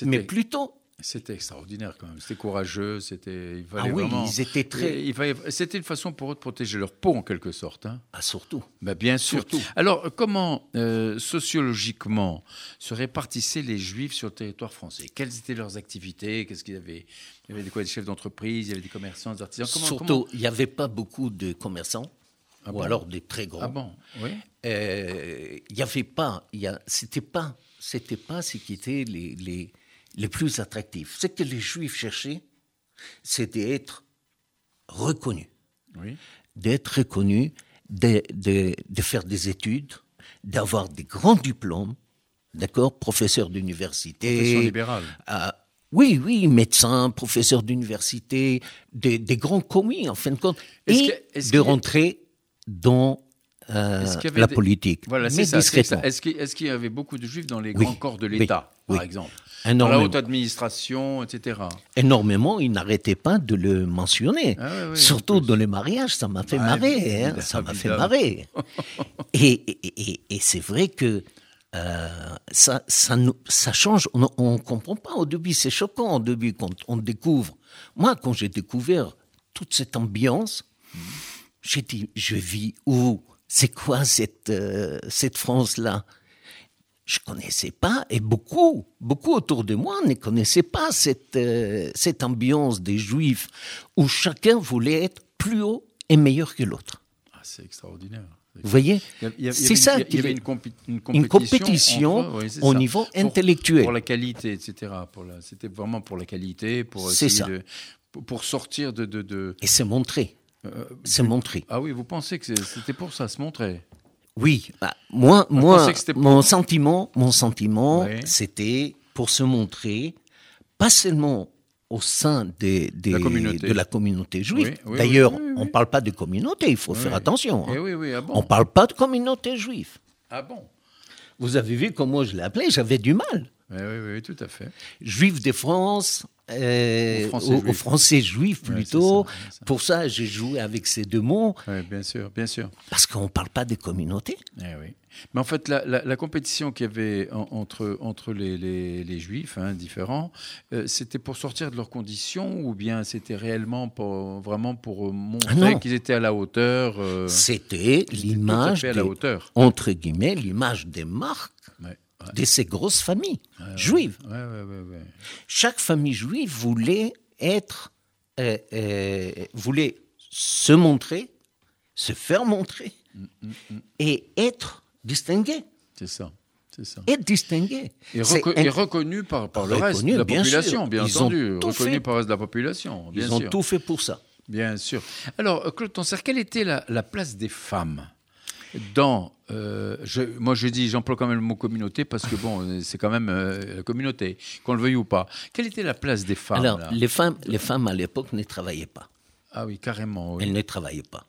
mais plutôt C'était extraordinaire quand même. C'était courageux. C'était. Ah oui, ils étaient très. C'était une façon pour eux de protéger leur peau en quelque sorte. Hein. Ah surtout. Ben, bien sûr. Surtout. Alors comment euh, sociologiquement se répartissaient les Juifs sur le territoire français? Quelles étaient leurs activités? Qu'est-ce qu'ils avaient Il y avait des, quoi, des chefs d'entreprise, il y avait des commerçants, des artisans? surtout, il n'y avait pas beaucoup de commerçants. Ah ou alors des très grands. Ah bon? Oui. Euh, il n'y avait pas, c'était pas, c'était pas ce qui était les, les les plus attractifs. Ce que les Juifs cherchaient, c'était d'être reconnus. D'être reconnus, de, de, faire des études, d'avoir des grands diplômes, d'accord, professeur d'université. Profession libérale. Euh, oui, oui, médecin, professeur d'université, des, grands commis, en fin de compte, et de rentrer dans euh, la politique. Voilà, c'est ça. Est-ce qu'il y avait beaucoup de juifs dans les grands corps de l'État, par exemple? Dans la haute administration, etc. Énormément, il n'arrêtait pas de le mentionner. Ah Surtout dans les mariages, ça m'a fait bah, marrer. Hein, ça m'a fait marrer. et, et, c'est vrai que euh, ça, ça, ça, change. On ne comprend pas au début, c'est choquant au début quand on découvre. Moi, quand j'ai découvert toute cette ambiance, j'ai dit, je vis où? C'est quoi cette, euh, cette France-là? Je connaissais pas, et beaucoup, beaucoup autour de moi ne connaissaient pas cette, euh, cette ambiance des Juifs où chacun voulait être plus haut et meilleur que l'autre. Ah, c'est extraordinaire. Vous voyez C'est ça. Il y avait une, une compétition, au niveau intellectuel. Pour la qualité, etc. C'était vraiment pour la qualité, pour, ça. pour sortir de... de, de... Et se montrer. Euh, se montrer. Ah oui, vous pensez que c'était pour ça, se montrer? Oui, bah, moi, moi mon sentiment, mon sentiment, c'était pour se montrer, pas seulement au sein des, de la communauté juive. D'ailleurs, on ne parle pas de communauté, il faut faire attention. Hein. Eh ah on ne parle pas de communauté juive. Ah bon? Vous avez vu comment je l'ai appelé? J'avais du mal. Oui, oui, oui, tout à fait. Juif de France, euh, aux, Français, juifs plutôt. Pour ça, j'ai joué avec ces deux mots. Oui, bien sûr, bien sûr. Parce qu'on ne parle pas des communautés. Eh oui. Mais en fait, la, compétition qu'il y avait entre, entre les, les, juifs hein, différents, euh, c'était pour sortir de leurs conditions ou bien c'était réellement pour, vraiment pour euh, montrer ah qu'ils étaient à la hauteur C'était l'image, entre guillemets, l'image des marques de ces grosses familles juives. Chaque famille juive voulait être, euh, euh, voulait se montrer, se faire montrer mm, mm, mm. et être distingué. C'est ça. Ça. Être distingué. Et, reconnu par, par le reste de la population, bien entendu. Reconnu par le reste de la population, bien Ils ont tout fait pour ça. Bien sûr. Alors, Claude Tonser, quelle était la, la place des femmes dans. Euh, je, moi, je dis, j'emploie quand même le mot communauté parce que bon, c'est quand même euh, la communauté, qu'on le veuille ou pas. Quelle était la place des femmes Alors, les femmes, les femmes à l'époque ne travaillaient pas. Ah oui, carrément. Oui. Elles ne travaillaient pas.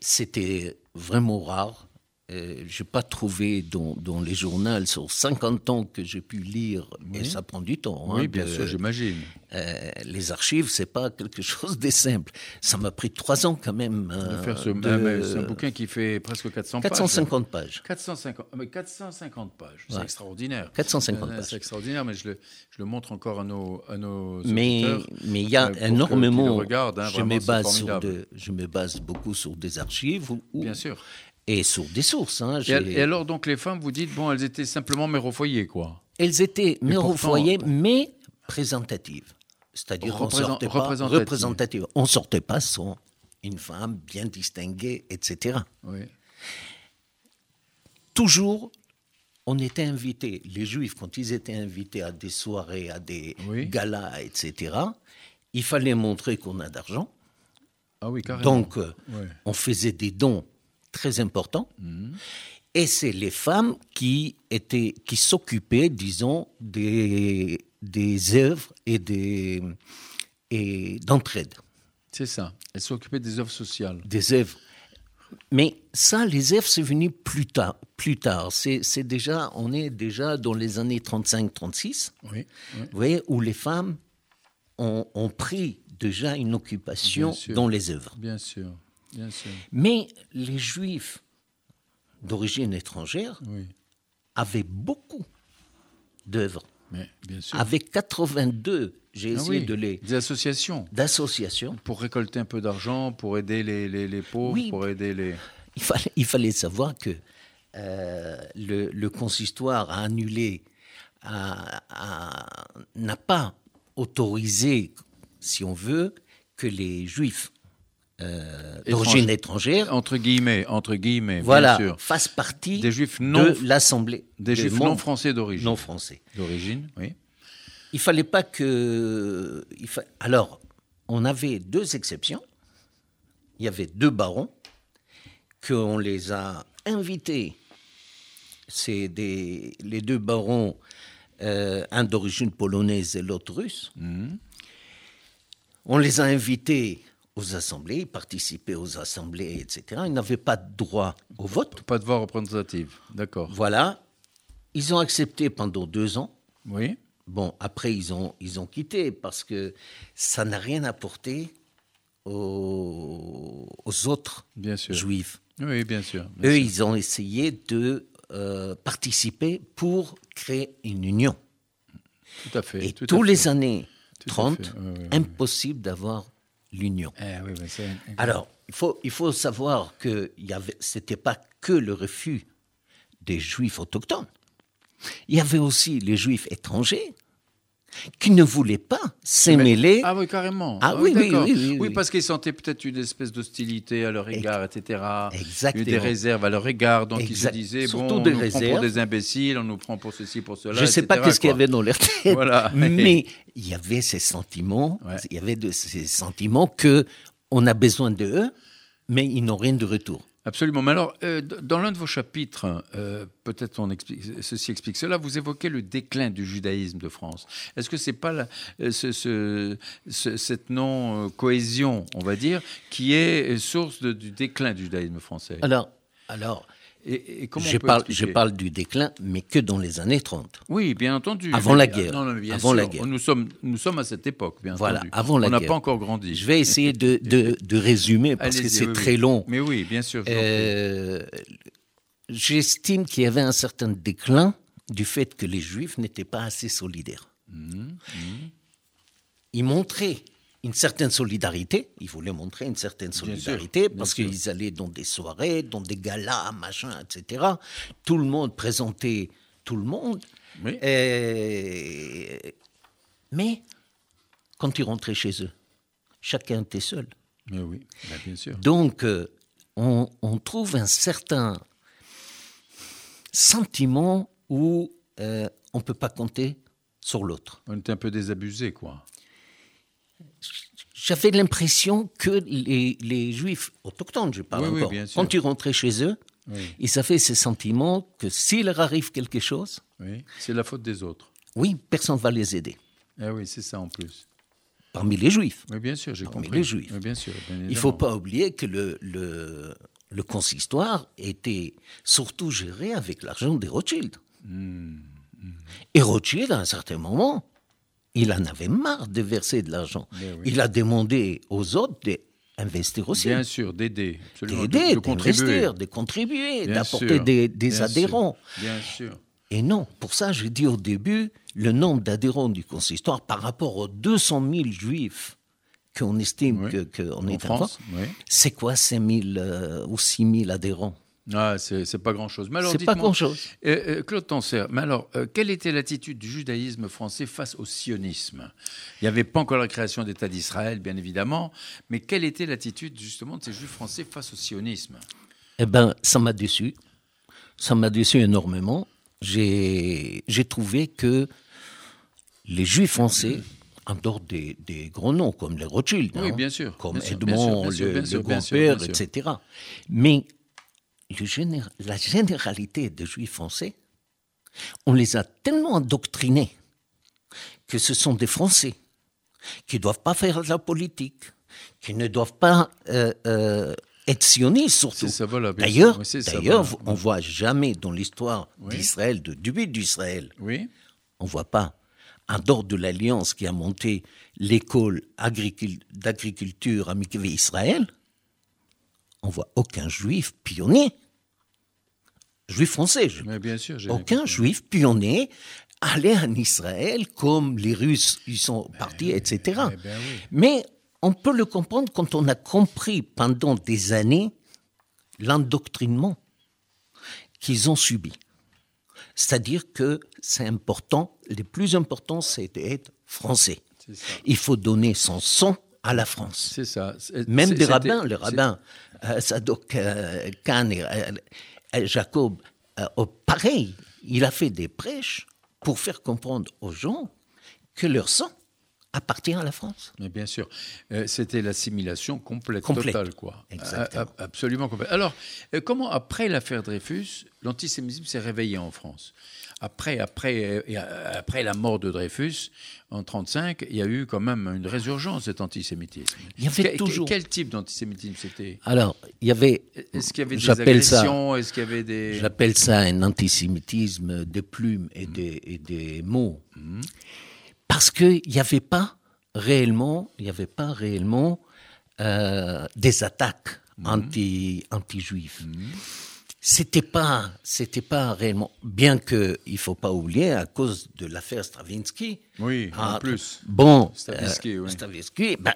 C'était vraiment rare euh, je n'ai pas trouvé dans, les journaux sur 50 ans que j'ai pu lire, et ça prend du temps. Hein, oui, bien sûr, j'imagine. Euh, les archives, c'est pas quelque chose de simple. Ça m'a pris trois ans quand même. de faire ce, euh, c'est un bouquin qui fait presque 400 450 pages. 450 pages. 450 pages, c'est extraordinaire. 450 pages. C'est extraordinaire, mais je le, je le, montre encore à nos, à nos mais, Mais il y a énormément. Hein, je, me base sur je me base beaucoup sur des archives. bien sûr et sur des sources. Hein, et, alors, donc, les femmes, vous dites, bon, elles étaient simplement mères au foyer, quoi Elles étaient mères au foyer, mais présentatives. C'est-à-dire qu'on sortait pas représentative. On sortait pas sans une femme bien distinguée, etc. Oui. Toujours, on était invités, les juifs, quand ils étaient invités à des soirées, à des galas, etc., il fallait montrer qu'on a d'argent. Ah oui, carrément. Donc, euh, on faisait des dons très important. Et c'est les femmes qui étaient, qui s'occupaient, disons, des, des œuvres et des et d'entraide. C'est ça. Elles s'occupaient des œuvres sociales. Des œuvres. Mais ça, les œuvres, c'est venu plus tard. Plus tard. C'est, déjà, on est déjà dans les années 35-36. Oui, Vous voyez, où les femmes ont, ont pris déjà une occupation dans les œuvres. Bien sûr. Mais les juifs d'origine étrangère avaient beaucoup d'œuvres. Avec 82, j'ai Ah essayé oui, de les Des associations. d'associations. Pour récolter un peu d'argent, pour aider les, les, les pauvres, Oui. pour aider les. Il fallait, il fallait savoir que euh, le, le consistoire a annulé, n'a pas autorisé, si on veut, que les juifs euh, d'origine étrangère, Entre guillemets, entre guillemets, voilà, bien sûr. fassent partie Des juifs non, de l'Assemblée. des juifs non français d'origine. non français. D'origine, oui. Il fallait pas que. il fa- Alors, on avait deux exceptions. Il y avait deux barons qu'on les a invités. C'est des les deux barons, euh, un d'origine polonaise et l'autre russe. On les a invités aux assemblées, ils participaient aux assemblées, etc. Ils n'avaient pas de droit au vote. Pas de voix représentative, d'accord. Voilà. Ils ont accepté pendant deux ans. Oui, Bon, après, ils ont, ils ont quitté parce que ça n'a rien apporté aux, aux autres bien sûr. juifs. Oui, bien sûr. bien Eux, sûr. ils ont essayé de euh, participer pour créer une union. Tout à fait. Et tous les années Tout à 30, fait, oui, oui, oui. impossible d'avoir l'union. Eh oui, Alors, il faut, il faut savoir que ce n'était pas que le refus des juifs autochtones. Il y avait aussi les juifs étrangers qui ne voulaient pas s'émêler. Ah oui, carrément. Ah oui, oui, oui, oui, oui. parce qu'ils sentaient peut-être une espèce d'hostilité à leur égard, etc. Exactement. Des réserves à leur égard. Donc ils se disaient, Surtout bon, on des nous prend pour des imbéciles, on nous prend pour ceci, pour cela. Je ne sais pas qu'est-ce qu'il y avait dans leur tête, Voilà. mais il y avait ces sentiments, Ouais. il y avait de ces sentiments que on a besoin d'eux, mais ils n'ont rien de retour. Absolument. Mais alors, euh, dans l'un de vos chapitres, euh, peut-être explique, ceci explique cela, vous évoquez le déclin du judaïsme de France. Est-ce que c'est pas euh, ce, ce- ce- cette non-cohésion, on va dire, qui est source du déclin du judaïsme français? Alors, alors et, et comment je, parle, je expliquer parle du déclin, mais que dans les années 30. Oui, bien entendu. Avant Mais- la guerre. Non, non, bien Avant sûr. la guerre. Nous sommes, nous sommes à cette époque, bien Voilà, entendu. avant la on n'a pas encore grandi. Je vais essayer de, de- de résumer parce que c'est oui, très oui. long. Mais oui, bien sûr. Euh, J'estime qu'il y avait un certain déclin du fait que les Juifs n'étaient pas assez solidaires. Mhm, Ils montraient une certaine solidarité, ils voulaient montrer une certaine solidarité parce qu'ils allaient dans des soirées, dans des galas, machin, etc. Tout le monde présentait tout le monde. Oui. Et- Mais quand ils rentraient chez eux, chacun était seul. Mais oui, bah, bien sûr. Donc, euh, on, on trouve un certain sentiment où euh, on ne peut pas compter sur l'autre. On était un peu désabusés, quoi. J'avais l'impression que les, les juifs autochtones, je parle Oui, encore, quand ils rentraient chez eux, Oui. ils avaient ce sentiment que s'il leur arrive quelque chose, c'est la faute des autres. oui, personne ne va les aider. Ah oui, c'est ça en plus. Parmi les juifs. Oui, bien sûr, j'ai Parmi compris. les Juifs. Bien sûr. bien Il ne faut pas oublier que le, le, le consistoire était surtout géré avec l'argent des Rothschild. Hmm, Et Rothschild, à un certain moment, il en avait marre de verser de l'argent. Oui. Il a demandé aux autres d'investir aussi. Bien sûr, d'aider, D'aider, de contribuer. d'investir, de contribuer, d'apporter des, des bien sûr, adhérents. Bien sûr. Et non, pour ça, j'ai dit au début, le nombre d'adhérents du consistoire par rapport aux 200 000 juifs qu'on estime Oui. que- qu'on En est France, oui. c'est quoi 5 000 euh, ou 6 000 adhérents? Ah, c'est pas grand-chose. C'est pas grand-chose. euh, euh, Claude Tanser, mais alors, euh, quelle était l'attitude du judaïsme français face au sionisme? Il n'y avait pas encore la création d'État d'Israël, bien évidemment, mais quelle était l'attitude justement de ces juifs français face au sionisme? Eh bien, ça m'a déçu. Ça m'a déçu énormément. J'ai trouvé que les juifs français, en dehors des, des grands noms comme les Rothschild, Oui, hein, bien sûr, comme bien sûr, bien Edmond, sûr, le, bien le sûr, grand-père, etc. Mais géné- la généralité des juifs français, on les a tellement endoctrinés que ce sont des Français qui ne doivent pas faire de la politique, qui ne doivent pas euh, euh, être sionistes surtout. D'ailleurs. Oui, on voit jamais dans l'histoire Oui. d'Israël, de, du but d'Israël, Oui on voit pas un dehors de l'alliance qui a monté l'école agricul- d'agriculture à Mikvé Israël, on voit aucun juif pionnier, juif français, Mais bien sûr. aucun juif pionnier aller en Israël comme les Russes ils sont partis, etc. ben oui. Mais on peut le comprendre quand on a compris pendant des années l'endoctrinement qu'ils ont subi. C'est-à-dire que c'est important, le plus important, c'est d'être français. Il faut donner son sang à la France. C'est ça. Même des rabbins, les rabbins, euh, Sadok euh, Khan et euh, Jacob, euh, pareil, il a fait des prêches pour faire comprendre aux gens que leur sang appartient à la France. Mais bien sûr, Euh, c'était l'assimilation complète, Complète. totale, quoi. Exactement. A- a- absolument complète. Alors, euh, comment après l'affaire Dreyfus, l'antisémitisme s'est réveillé en France? Après, après, euh, et, après la mort de Dreyfus, en 1935, il y a eu quand même une résurgence de cet antisémitisme. Il y avait Que- toujours- Quel type d'antisémitisme c'était? Alors, il y avait, Est-ce qu'il y avait des agressions? Est-ce qu'il y avait des... j'appelle ça un antisémitisme des plumes et des, et des mots. Parce qu'il n'y avait pas réellement, il y avait pas réellement euh, des attaques Mm. anti, anti-juifs. C'était pas, c'était pas réellement, bien que il faut pas oublier à cause de l'affaire Stravinsky. Oui, en Ah, plus. Bon, Stravinsky, euh, oui. Stravinsky, ben,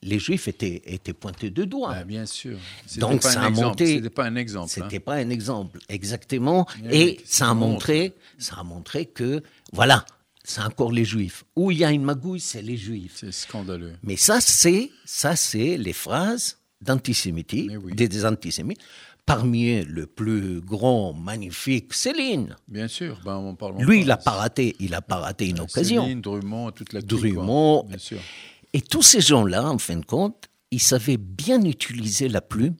les Juifs étaient, étaient pointés de doigt. Ah, bien sûr. C'était Donc pas ça un a exemple. monté. C'était pas un exemple. hein. C'était pas un exemple, exactement. Et ça a ça montre. montré, ça a montré que, voilà, c'est encore les Juifs. Où il y a une magouille, c'est les Juifs. C'est scandaleux. Mais ça, c'est, ça, c'est les phrases d'antisémitisme, oui. des, des antisémites. Parmi eux, le plus grand, magnifique, Céline. Bien sûr. Ben, on parle Lui, il n'a pas raté, il a pas raté une occasion. Céline, Drummond, toute la clique, quoi. Drummond. Bien sûr. Et tous ces gens-là, en fin de compte, ils savaient bien utiliser la plume,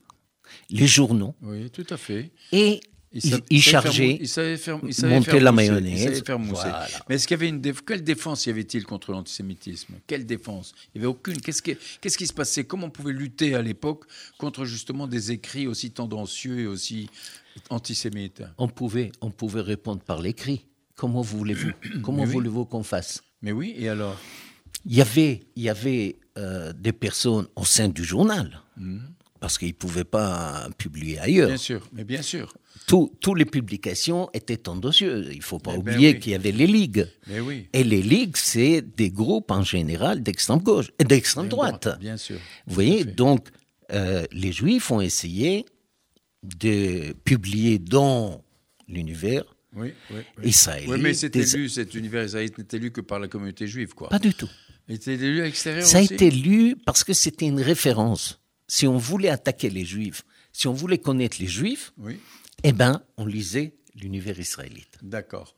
les journaux, Oui, tout à fait. et Il savait Il savait faire, il savait monter faire la mousser, mayonnaise. Il savait faire mousser. Voilà. Mais est-ce qu'il y avait une déf- quelle défense y avait-il contre l'antisémitisme? Quelle défense? Il n'y avait aucune. Qu'est-ce qui, se passait? Comment on pouvait lutter à l'époque contre justement des écrits aussi tendancieux et aussi antisémites? On pouvait, on pouvait répondre par l'écrit. Comment voulez-vous Comment oui. voulez-vous qu'on fasse? Mais oui, et alors? Il y avait, il y avait euh, des personnes au sein du journal, parce qu'ils ne pouvaient pas publier ailleurs. Bien sûr, mais bien sûr. Tout- Toutes les publications étaient tendancieuses. Il ne faut pas Eh ben oublier oui. qu'il y avait les ligues. Mais oui. Et les ligues, c'est des groupes en général d'extrême gauche et d'extrême droite. Bien sûr. Vous voyez, donc euh, les Juifs ont essayé de publier dans l'univers Oui, oui, oui. israélien. Oui, mais c'était des- lu, cet univers israélite n'était lu que par la communauté juive, quoi. Pas du tout. Il était lu à l'extérieur Ça a été lu parce que c'était une référence. Si on voulait attaquer les Juifs, si on voulait connaître les Juifs, Oui, eh ben, on lisait l'univers israélite. d'accord.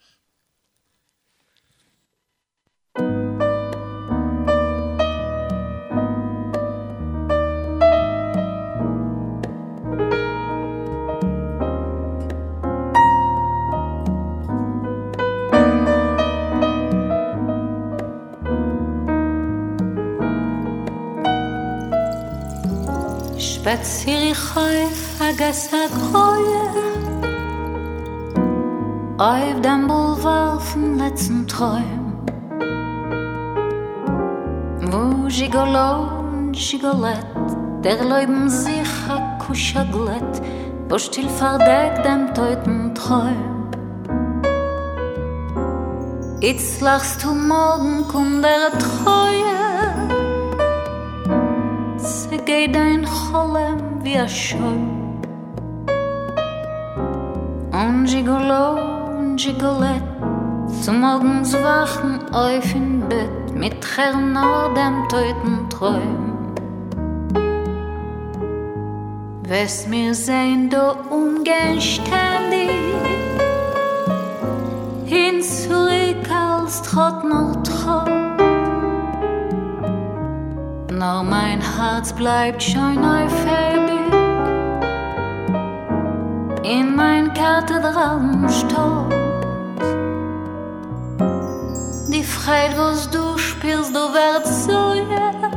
Spaziere ich auf a Gasse Kreue Auf dem Boulevard von letzten Träum. Wo Gigolo und Gigolett Der Leuben sich a Kusha glätt Wo still verdeckt dem teuten Träum. Jetzt lachst du morgen, komm der Treue. זה volem via show. Un Gigolo, un Gigolette, zum Morgens wachen auf im Bett mit Herrn dem teuten Träum. Wes mir sein do ungeständig, hin zurück als Trott noch Nur mein Herz bleibt schon neufärbig in mein Kathedralenstoß. Die Freude, was du spielst, du wirst so ja.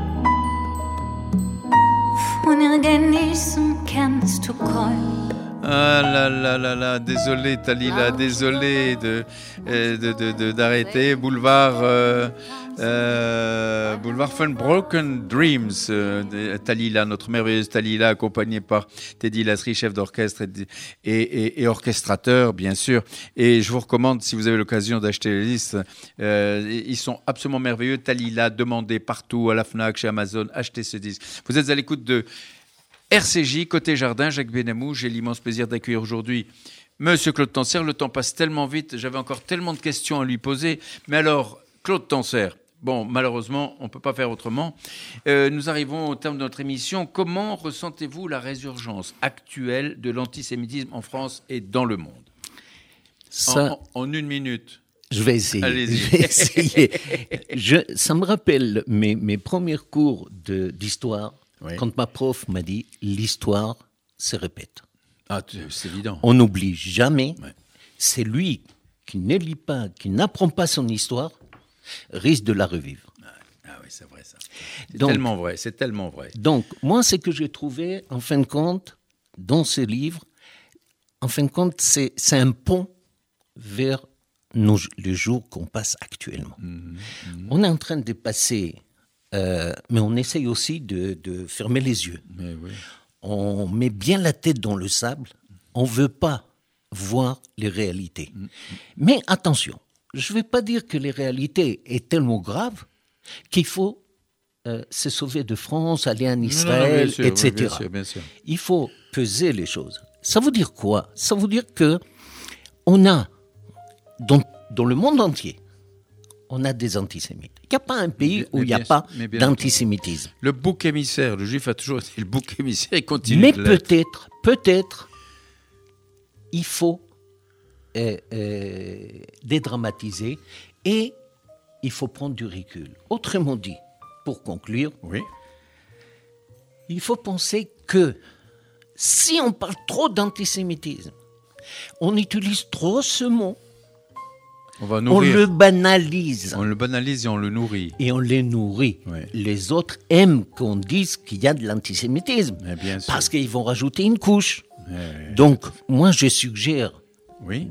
Von ihr genießen kennst du kaum. Ah là là là là, désolé Talila, désolé de euh, d'arrêter. Boulevard euh, euh, Boulevard Fun Broken Dreams, Talila, notre merveilleuse Talila, accompagnée par Teddy Lasry, chef d'orchestre et, et, orchestrateur, bien sûr. Et je vous recommande, si vous avez l'occasion d'acheter les listes, ils sont absolument merveilleux. Talila, demandez partout, à la FNAC, chez Amazon, achetez ce disque. Vous êtes à l'écoute de RCJ, côté jardin, Jacques Benamou, j'ai l'immense plaisir d'accueillir aujourd'hui Monsieur Claude Tancer. Le temps passe tellement vite, j'avais encore tellement de questions à lui poser. Mais alors, Claude Tancer, bon, malheureusement, on ne peut pas faire autrement. Euh, nous arrivons au terme de notre émission. Comment ressentez-vous la résurgence actuelle de l'antisémitisme en France et dans le monde? Ça, en, une minute. Je vais essayer. Je ça me rappelle mes, mes premiers cours d'histoire quand ma prof m'a dit l'histoire se répète. Ah, c'est évident. On n'oublie jamais. C'est lui qui ne lit pas, qui n'apprend pas son histoire, risque de la revivre. Ah, oui, c'est vrai ça. C'est tellement vrai, c'est tellement vrai. Donc, moi, ce que j'ai trouvé, en fin de compte, dans ce livre, en fin de compte, c'est un pont vers nos, les jours qu'on passe actuellement. Mhm, mhm. On est en train de passer euh, mais on essaye aussi de, fermer les yeux. On met bien la tête dans le sable. On ne veut pas voir les réalités. Mm. Mais attention, je ne vais pas dire que les réalités est tellement graves qu'il faut euh, se sauver de France, aller en Israël, etc. Il faut peser les choses. Ça veut dire quoi? Ça veut dire que on a dans le monde entier on a des antisémites. Il n'y a pas un pays où il n'y a pas d'antisémitisme. Le bouc émissaire, le juif a toujours été le bouc émissaire et continue. Mais peut-être, peut-être, il faut euh, euh, dédramatiser et il faut prendre du recul. Autrement dit, pour conclure, oui. il faut penser que si on parle trop d'antisémitisme, on utilise trop ce mot, on, le banalise. On le banalise et on le nourrit. Et on les nourrit. Les autres aiment qu'on dise qu'il y a de l'antisémitisme. Parce qu'ils vont rajouter une couche. Donc, moi, je suggère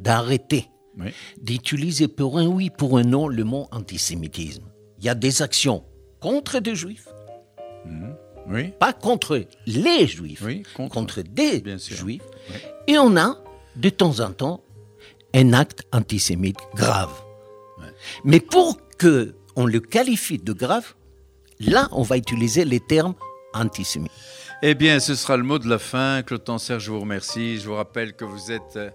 d'arrêter d'utiliser pour un oui, pour un non le mot antisémitisme. Il y a des actions contre des juifs. Mhm. Pas contre les juifs, contre. des juifs. Et on a, de temps en temps, un acte antisémite grave. Mais pour que on le qualifie de grave, là, on va utiliser les termes antisémites. Eh bien, ce sera le mot de la fin. Claude Tancer, je vous remercie. Je vous rappelle que vous êtes euh,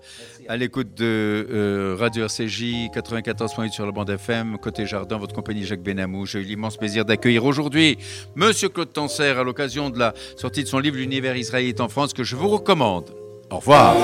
à l'écoute de euh, Radio RCJ 94.8 sur la bande FM, côté jardin, votre compagnie Jacques Benamou. J'ai eu l'immense plaisir d'accueillir aujourd'hui Monsieur Claude Tancer à l'occasion de la sortie de son livre L'univers israélite en France que je vous recommande. Au revoir.